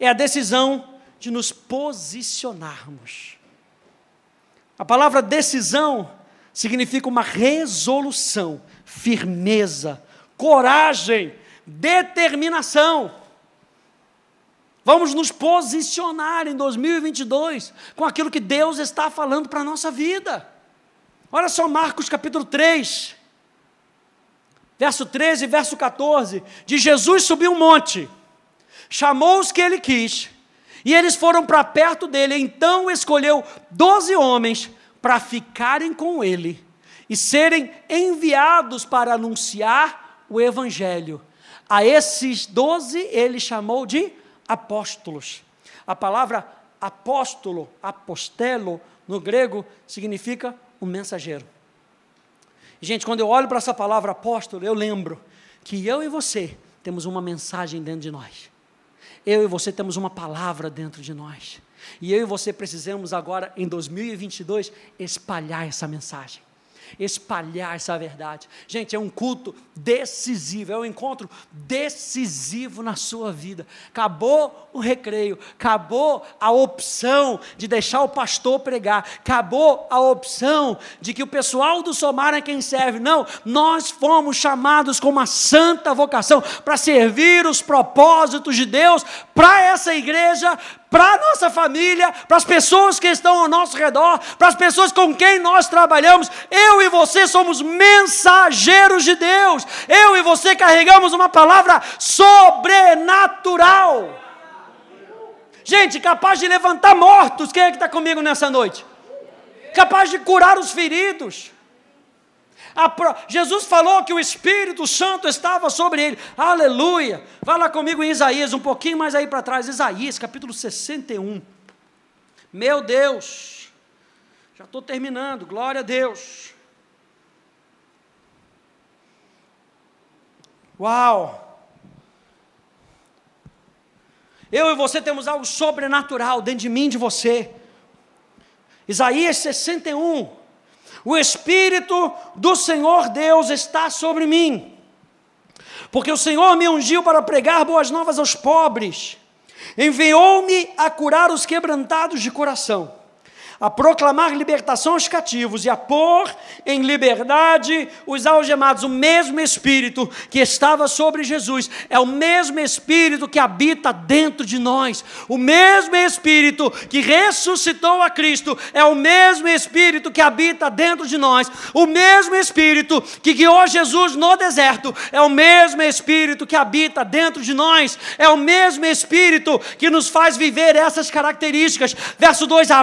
é a decisão de nos posicionarmos. A palavra decisão significa uma resolução, firmeza, coragem, determinação. Vamos nos posicionar em 2022 com aquilo que Deus está falando para a nossa vida. Olha só Marcos capítulo 3, verso 13 e verso 14. De Jesus subiu um monte, chamou os que ele quis e eles foram para perto dele. Então escolheu doze homens para ficarem com ele e serem enviados para anunciar o evangelho. A esses doze ele chamou de apóstolos. A palavra apóstolo, apostelo, no grego, significa um mensageiro. Gente, quando eu olho para essa palavra apóstolo, eu lembro que eu e você temos uma mensagem dentro de nós. Eu e você temos uma palavra dentro de nós. E eu e você precisamos agora, em 2022, espalhar essa mensagem espalhar essa verdade. Gente, é um culto decisivo, é um encontro decisivo na sua vida. Acabou o recreio, acabou a opção de deixar o pastor pregar, acabou a opção de que o pessoal do Somar é quem serve. Não, nós fomos chamados com uma santa vocação para servir os propósitos de Deus para essa igreja, para a nossa família, para as pessoas que estão ao nosso redor, para as pessoas com quem nós trabalhamos. Eu e você somos mensageiros de Deus. Eu e você carregamos uma palavra sobrenatural. Gente, capaz de levantar mortos. Quem é que está comigo nessa noite? Capaz de curar os feridos Jesus falou que o Espírito Santo estava sobre ele. Aleluia. Vai lá comigo em Isaías, um pouquinho mais aí para trás. Isaías, capítulo 61. Meu Deus. Já estou terminando. Glória a Deus. Uau! Eu e você temos algo sobrenatural dentro de mim, de você. Isaías 61. O Espírito do Senhor Deus está sobre mim, porque o Senhor me ungiu para pregar boas novas aos pobres, enviou-me a curar os quebrantados de coração, a proclamar libertação aos cativos e a pôr em liberdade os algemados. O mesmo Espírito que estava sobre Jesus é o mesmo Espírito que habita dentro de nós. O mesmo Espírito que ressuscitou a Cristo é o mesmo Espírito que habita dentro de nós. O mesmo Espírito que guiou Jesus no deserto é o mesmo Espírito que habita dentro de nós. É o mesmo Espírito que nos faz viver essas características. Verso 2: a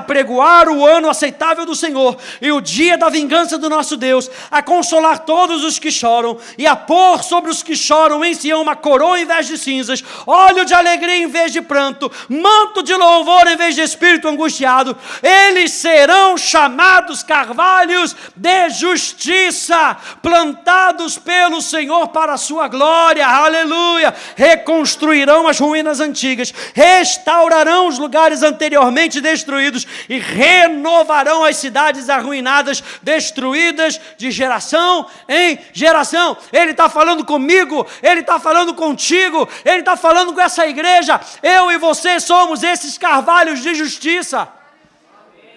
o ano aceitável do Senhor e o dia da vingança do nosso Deus, a consolar todos os que choram e a pôr sobre os que choram em Sião uma coroa em vez de cinzas, óleo de alegria em vez de pranto, manto de louvor em vez de espírito angustiado. Eles serão chamados carvalhos de justiça, plantados pelo Senhor para a sua glória. Aleluia! Reconstruirão as ruínas antigas, restaurarão os lugares anteriormente destruídos e renovarão as cidades arruinadas, destruídas de geração em geração. Ele está falando comigo, ele está falando contigo, ele está falando com essa igreja. Eu e você somos esses carvalhos de justiça.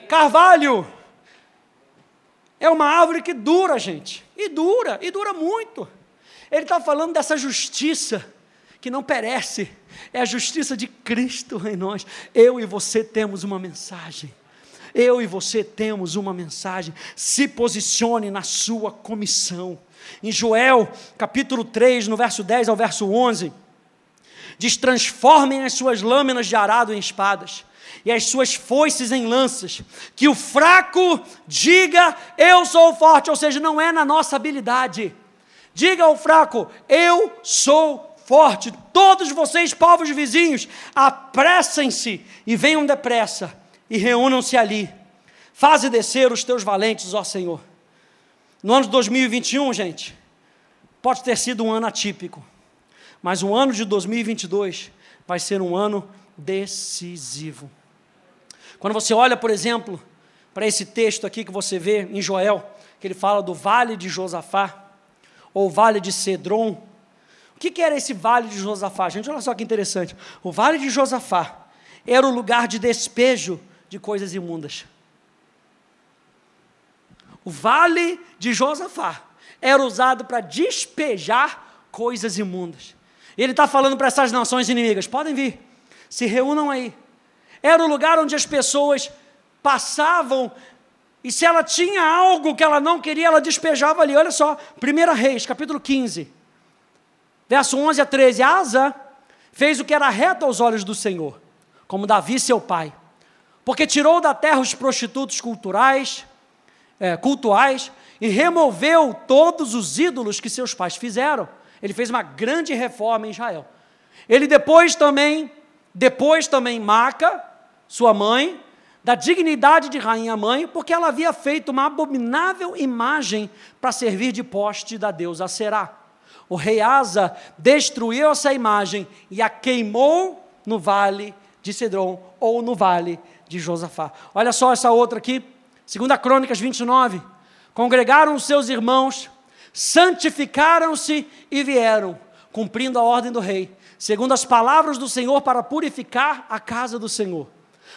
Carvalho é uma árvore que dura, gente, e dura, e dura muito. Ele está falando dessa justiça que não perece, é a justiça de Cristo em nós. Eu e você temos uma mensagem. Eu e você temos uma mensagem. Se posicione na sua comissão. Em Joel, capítulo 3, no verso 10 ao verso 11, diz: Transformem as suas lâminas de arado em espadas e as suas foices em lanças, que o fraco diga: Eu sou forte, ou seja, não é na nossa habilidade. Diga ao fraco: Eu sou forte. Todos vocês, povos vizinhos, apressem-se e venham depressa e reúnam-se ali. Faze descer os teus valentes, ó Senhor. No ano de 2021, gente, pode ter sido um ano atípico, mas o ano de 2022 vai ser um ano decisivo. Quando você olha, por exemplo, para esse texto aqui que você vê em Joel, que ele fala do vale de Josafá, ou vale de Cedron. O que, que era esse vale de Josafá? Gente, olha só que interessante. O vale de Josafá era o lugar de despejo de coisas imundas. O vale de Josafá era usado para despejar coisas imundas. Ele está falando para essas nações inimigas: podem vir, se reúnam aí. Era o lugar onde as pessoas passavam e se ela tinha algo que ela não queria, ela despejava ali. Olha só, 1 Reis, capítulo 15, verso 11 a 13. Asa fez o que era reto aos olhos do Senhor, como Davi, seu pai, porque tirou da terra os prostitutos culturais, é, cultuais e removeu todos os ídolos que seus pais fizeram. Ele fez uma grande reforma em Israel. Ele depois também, depois também Maca, sua mãe, da dignidade de rainha mãe, porque ela havia feito uma abominável imagem para servir de poste da deusa Será. O rei Asa destruiu essa imagem e a queimou no vale de Cedron ou no vale de Josafá. Olha só essa outra aqui, 2 Crônicas 29. Congregaram os seus irmãos, santificaram-se e vieram, cumprindo a ordem do rei, segundo as palavras do Senhor, para purificar a casa do Senhor.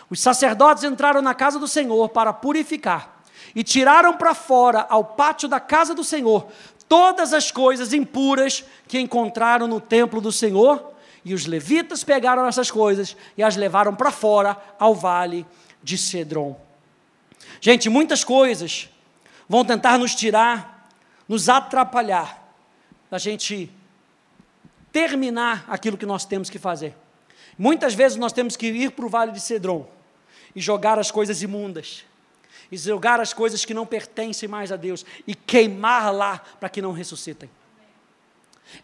Os sacerdotes entraram na casa do Senhor para purificar e tiraram para fora, ao pátio da casa do Senhor, todas as coisas impuras que encontraram no templo do Senhor. E os levitas pegaram essas coisas e as levaram para fora, ao vale de Cedron. Gente, muitas coisas vão tentar nos tirar, nos atrapalhar, da gente terminar aquilo que nós temos que fazer. Muitas vezes nós temos que ir para o vale de Cedron e jogar as coisas imundas, e jogar as coisas que não pertencem mais a Deus, e queimar lá para que não ressuscitem.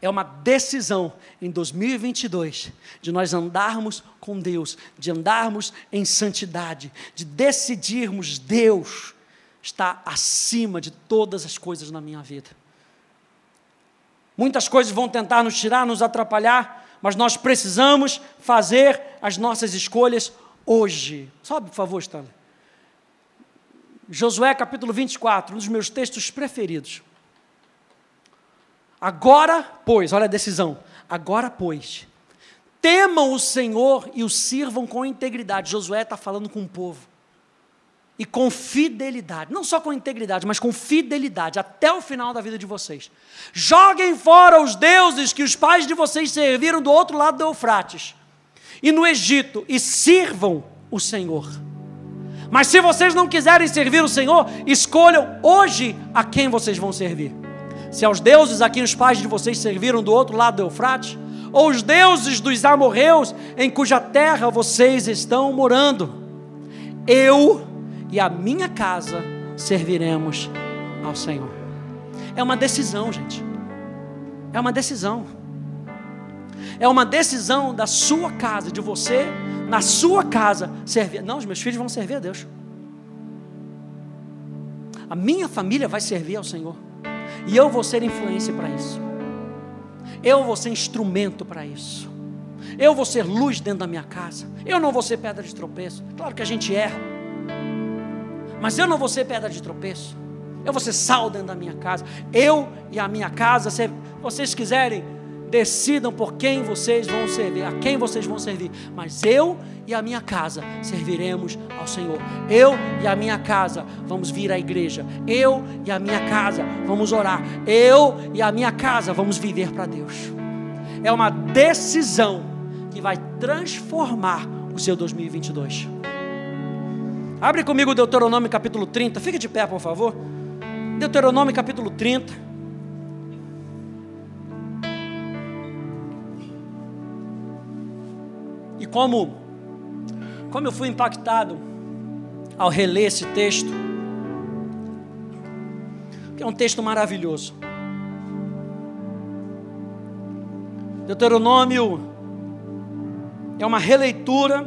É uma decisão em 2022 de nós andarmos com Deus, de andarmos em santidade, de decidirmos Deus está acima de todas as coisas na minha vida. Muitas coisas vão tentar nos tirar, nos atrapalhar, mas nós precisamos fazer as nossas escolhas hoje. Sobe, por favor, Stanley. Josué capítulo 24, um dos meus textos preferidos. Agora, pois, olha a decisão. Agora, pois, temam o Senhor e o sirvam com integridade. Josué está falando com o povo. e com fidelidade, não só com integridade, mas com fidelidade até o final da vida de vocês. Joguem fora os deuses que os pais de vocês serviram do outro lado do Eufrates e no Egito e sirvam o Senhor. Mas se vocês não quiserem servir o Senhor, escolham hoje a quem vocês vão servir. Se aos deuses a quem os pais de vocês serviram do outro lado do Eufrates, ou os deuses dos amorreus em cuja terra vocês estão morando. Eu e a minha casa serviremos ao Senhor. É uma decisão, gente. É uma decisão. É uma decisão da sua casa, de você, na sua casa, servir. Não, os meus filhos vão servir a Deus. A minha família vai servir ao Senhor. E eu vou ser influência para isso. Eu vou ser instrumento para isso. Eu vou ser luz dentro da minha casa. Eu não vou ser pedra de tropeço. Claro que a gente erra. Mas eu não vou ser pedra de tropeço. Eu vou ser sal dentro da minha casa. Eu e a minha casa, se vocês quiserem, decidam por quem vocês vão servir, a quem vocês vão servir. Mas eu e a minha casa serviremos ao Senhor. Eu e a minha casa vamos vir à igreja. Eu e a minha casa vamos orar. Eu e a minha casa vamos viver para Deus. É uma decisão que vai transformar o seu 2022. Abre comigo Deuteronômio capítulo 30. Fique de pé, por favor. Deuteronômio capítulo 30. Como, como eu fui impactado ao reler esse texto, que é um texto maravilhoso. Deuteronômio é uma releitura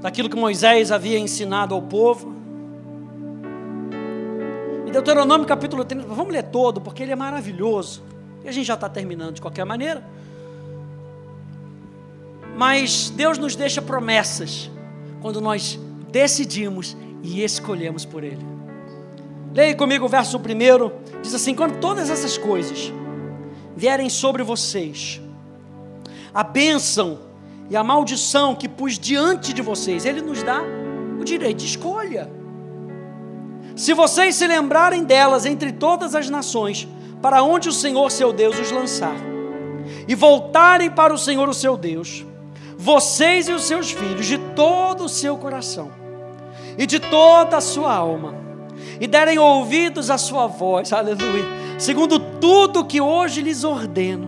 daquilo que Moisés havia ensinado ao povo. E Deuteronômio capítulo 30, vamos ler todo, porque ele é maravilhoso. E a gente já está terminando de qualquer maneira. Mas Deus nos deixa promessas quando nós decidimos e escolhemos por Ele. Leia comigo o verso primeiro, diz assim: quando todas essas coisas vierem sobre vocês, a bênção e a maldição que pus diante de vocês, Ele nos dá o direito de escolha. Se vocês se lembrarem delas entre todas as nações, para onde o Senhor seu Deus os lançar, e voltarem para o Senhor o seu Deus, vocês e os seus filhos, de todo o seu coração e de toda a sua alma, e derem ouvidos à sua voz, aleluia, segundo tudo que hoje lhes ordeno,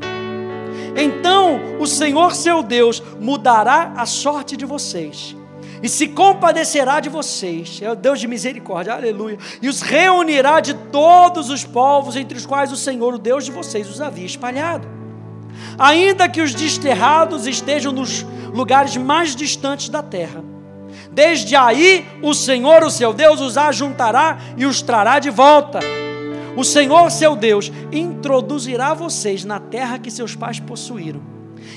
então o Senhor seu Deus mudará a sorte de vocês e se compadecerá de vocês, é o Deus de misericórdia, aleluia, e os reunirá de todos os povos entre os quais o Senhor, o Deus de vocês, os havia espalhado. Ainda que os desterrados estejam nos lugares mais distantes da terra, desde aí o Senhor, o seu Deus, os ajuntará e os trará de volta o Senhor, seu Deus, introduzirá vocês na terra que seus pais possuíram,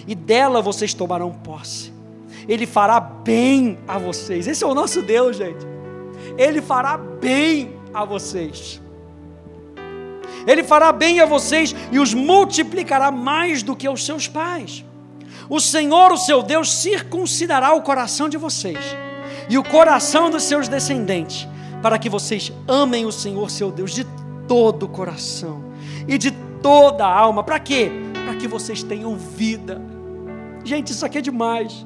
e dela vocês tomarão posse. Ele fará bem a vocês. Esse é o nosso Deus, gente. Ele fará bem a vocês. Ele fará bem a vocês e os multiplicará mais do que aos seus pais. O Senhor, o seu Deus, circuncidará o coração de vocês e o coração dos seus descendentes, para que vocês amem o Senhor, seu Deus, de todo o coração e de toda a alma. Para quê? Para que vocês tenham vida. Gente, isso aqui é demais.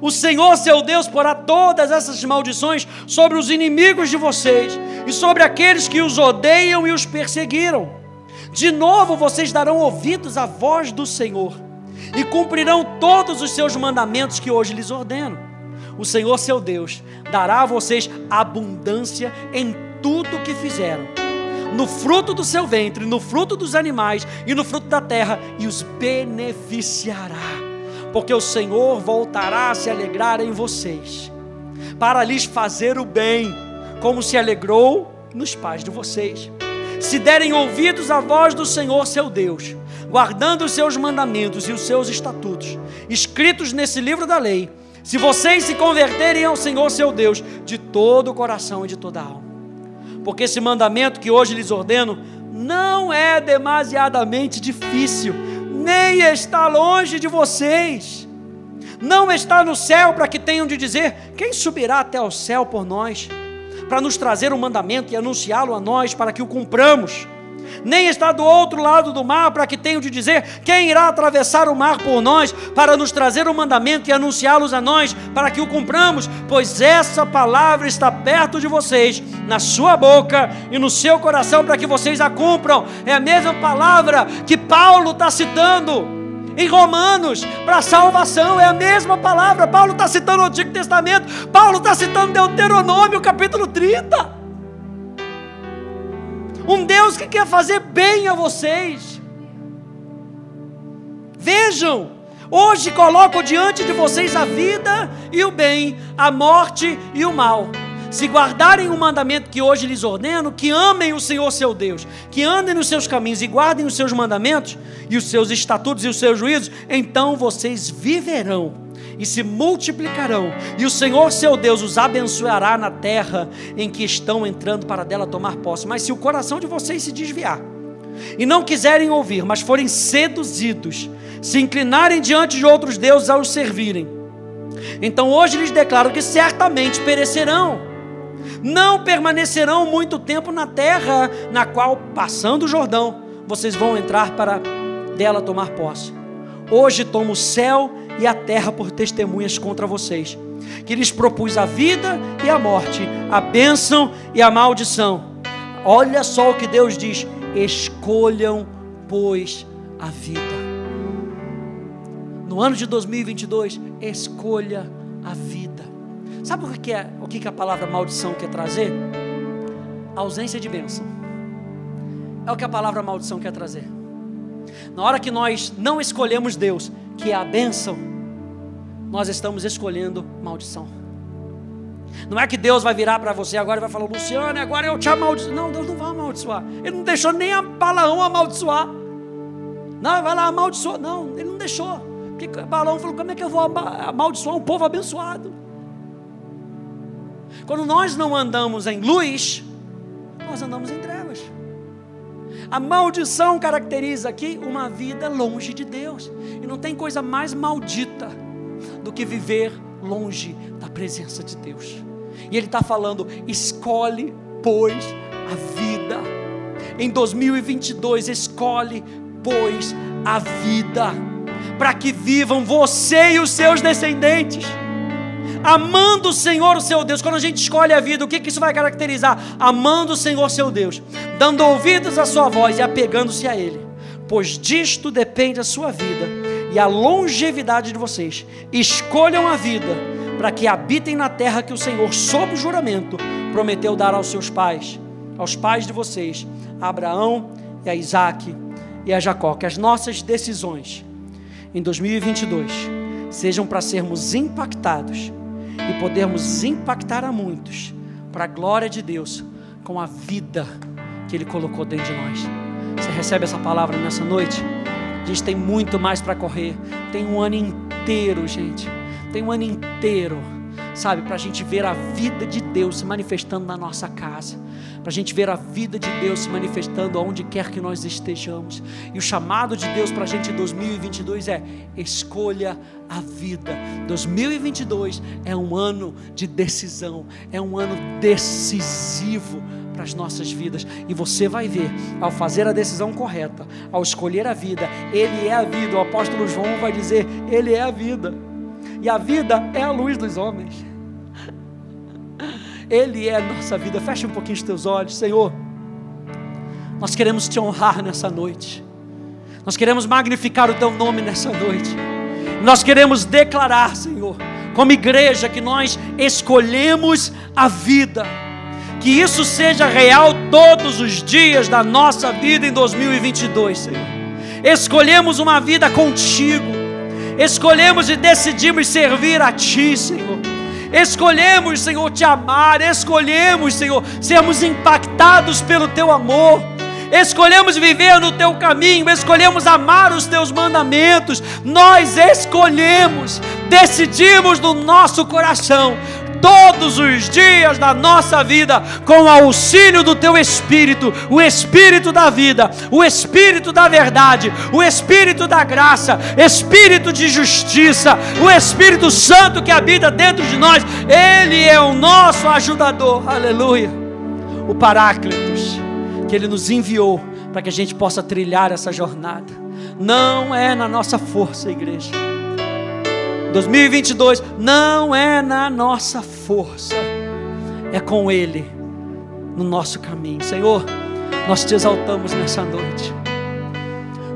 O Senhor, seu Deus, porá todas essas maldições sobre os inimigos de vocês e sobre aqueles que os odeiam e os perseguiram. De novo vocês darão ouvidos à voz do Senhor e cumprirão todos os seus mandamentos que hoje lhes ordeno. O Senhor, seu Deus, dará a vocês abundância em tudo que fizeram no fruto do seu ventre, no fruto dos animais e no fruto da terra, e os beneficiará, porque o Senhor voltará a se alegrar em vocês, para lhes fazer o bem, como se alegrou nos pais de vocês. Se derem ouvidos à voz do Senhor seu Deus, guardando os seus mandamentos e os seus estatutos, escritos nesse livro da lei, se vocês se converterem ao Senhor seu Deus de todo o coração e de toda a alma porque esse mandamento que hoje lhes ordeno não é demasiadamente difícil, nem está longe de vocês. não está no céu para que tenham de dizer: quem subirá até o céu por nós? Para nos trazer o um mandamento e anunciá-lo a nós, para que o cumpramos nem está do outro lado do mar, para que tenham de dizer: quem irá atravessar o mar por nós, para nos trazer o mandamento e anunciá-los a nós, para que o cumpramos, pois essa palavra está perto de vocês, na sua boca e no seu coração, para que vocês a cumpram. É a mesma palavra que Paulo está citando em Romanos, para salvação, é a mesma palavra. Paulo está citando o Antigo Testamento, Paulo está citando Deuteronômio, capítulo 30. Um Deus que quer fazer bem a vocês. Vejam, hoje coloco diante de vocês a vida e o bem, a morte e o mal. Se guardarem o mandamento que hoje lhes ordeno, que amem o Senhor seu Deus, que andem nos seus caminhos e guardem os seus mandamentos e os seus estatutos e os seus juízos, então vocês viverão e se multiplicarão, e o Senhor seu Deus os abençoará na terra em que estão entrando para dela tomar posse. Mas se o coração de vocês se desviar, e não quiserem ouvir, mas forem seduzidos, se inclinarem diante de outros deuses a os servirem, então hoje lhes declaro que certamente perecerão, não permanecerão muito tempo na terra na qual, passando o Jordão, vocês vão entrar para dela tomar posse. Hoje tomo o céu e a terra por testemunhas contra vocês, que lhes propus a vida e a morte, a bênção e a maldição. Olha só o que Deus diz: escolham, pois, a vida. No ano de 2022, escolha a vida. Sabe o que é o que a palavra maldição quer trazer? A ausência de bênção. É o que a palavra maldição quer trazer. Na hora que nós não escolhemos Deus, que é a bênção, nós estamos escolhendo maldição. Não é que Deus vai virar para você agora e vai falar, Luciano, agora eu te amaldiçoo. Não, Deus não vai amaldiçoar. Ele não deixou nem a Balaão amaldiçoar. Não, vai lá amaldiçoar. Não, ele não deixou. Porque Balaão falou, como é que eu vou amaldiçoar um povo abençoado? Quando nós não andamos em luz, nós andamos em trevas. A maldição caracteriza aqui uma vida longe de Deus. E não tem coisa mais maldita do que viver longe da presença de Deus. E Ele está falando: escolhe, pois, a vida. Em 2022, escolhe, pois, a vida, para que vivam você e os seus descendentes amando o Senhor, o seu Deus. Quando a gente escolhe a vida, o que, que isso vai caracterizar? Amando o Senhor, seu Deus, dando ouvidos à sua voz e apegando-se a Ele, pois disto depende a sua vida e a longevidade de vocês. Escolham a vida para que habitem na terra que o Senhor, sob juramento, prometeu dar aos seus pais, aos pais de vocês, a Abraão e a Isaac e a Jacó. Que as nossas decisões em 2022 sejam para sermos impactados e podermos impactar a muitos para a glória de Deus com a vida que Ele colocou dentro de nós. Você recebe essa palavra nessa noite? A gente tem muito mais para correr. Tem um ano inteiro, gente. Tem um ano inteiro sabe, para a gente ver a vida de Deus se manifestando na nossa casa, para a gente ver a vida de Deus se manifestando aonde quer que nós estejamos. E o chamado de Deus para a gente em 2022 é: escolha a vida. 2022 é um ano de decisão, é um ano decisivo para as nossas vidas. E você vai ver, ao fazer a decisão correta, ao escolher a vida, Ele é a vida. O apóstolo João vai dizer: Ele é a vida. E a vida é a luz dos homens. Ele é a nossa vida. Fecha um pouquinho os teus olhos, Senhor. Nós queremos te honrar nessa noite. Nós queremos magnificar o teu nome nessa noite. Nós queremos declarar, Senhor, como igreja, que nós escolhemos a vida. Que isso seja real todos os dias da nossa vida em 2022, Senhor. Escolhemos uma vida contigo. Escolhemos e decidimos servir a Ti, Senhor. Escolhemos, Senhor, te amar, escolhemos, Senhor, sermos impactados pelo teu amor. Escolhemos viver no teu caminho, escolhemos amar os teus mandamentos. Nós escolhemos, decidimos no nosso coração todos os dias da nossa vida com o auxílio do teu Espírito, o Espírito da vida, o Espírito da verdade, o Espírito da graça, Espírito de justiça, o Espírito Santo que habita dentro de nós, Ele é o nosso ajudador, aleluia, o Paráclitos, que Ele nos enviou para que a gente possa trilhar essa jornada. Não é na nossa força, igreja. 2022 não é na nossa força, é com Ele no nosso caminho. Senhor, nós te exaltamos nessa noite.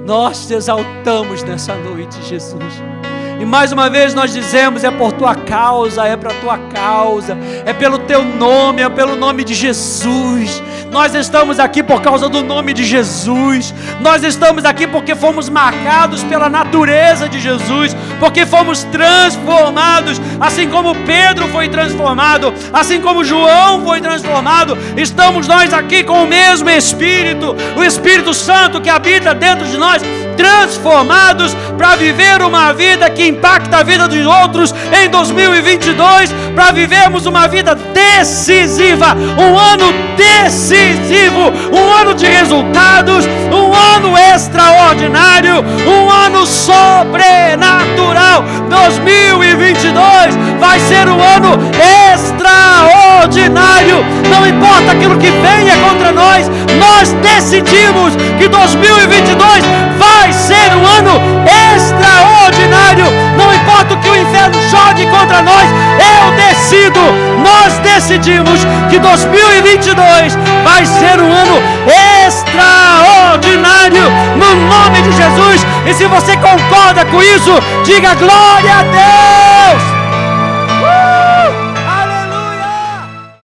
Nós te exaltamos nessa noite, Jesus. E mais uma vez nós dizemos: é por tua causa, é para tua causa, é pelo teu nome, é pelo nome de Jesus. Nós estamos aqui por causa do nome de Jesus. Nós estamos aqui porque fomos marcados pela natureza de Jesus, porque fomos transformados, assim como Pedro foi transformado, assim como João foi transformado. Estamos nós aqui com o mesmo Espírito, o Espírito Santo que habita dentro de nós transformados para viver uma vida que impacta a vida dos outros em 2022, para vivermos uma vida decisiva, um ano decisivo, um ano de resultados, um ano extraordinário, um ano sobrenatural. 2022 vai ser um ano extraordinário. Não importa aquilo que venha contra nós, nós decidimos que 2022 vai ser um ano extraordinário. Não importa o que o inferno jogue contra nós, eu decido, nós decidimos que 2022 vai ser um ano extraordinário no nome de Jesus. E se você concorda com isso, diga glória a Deus.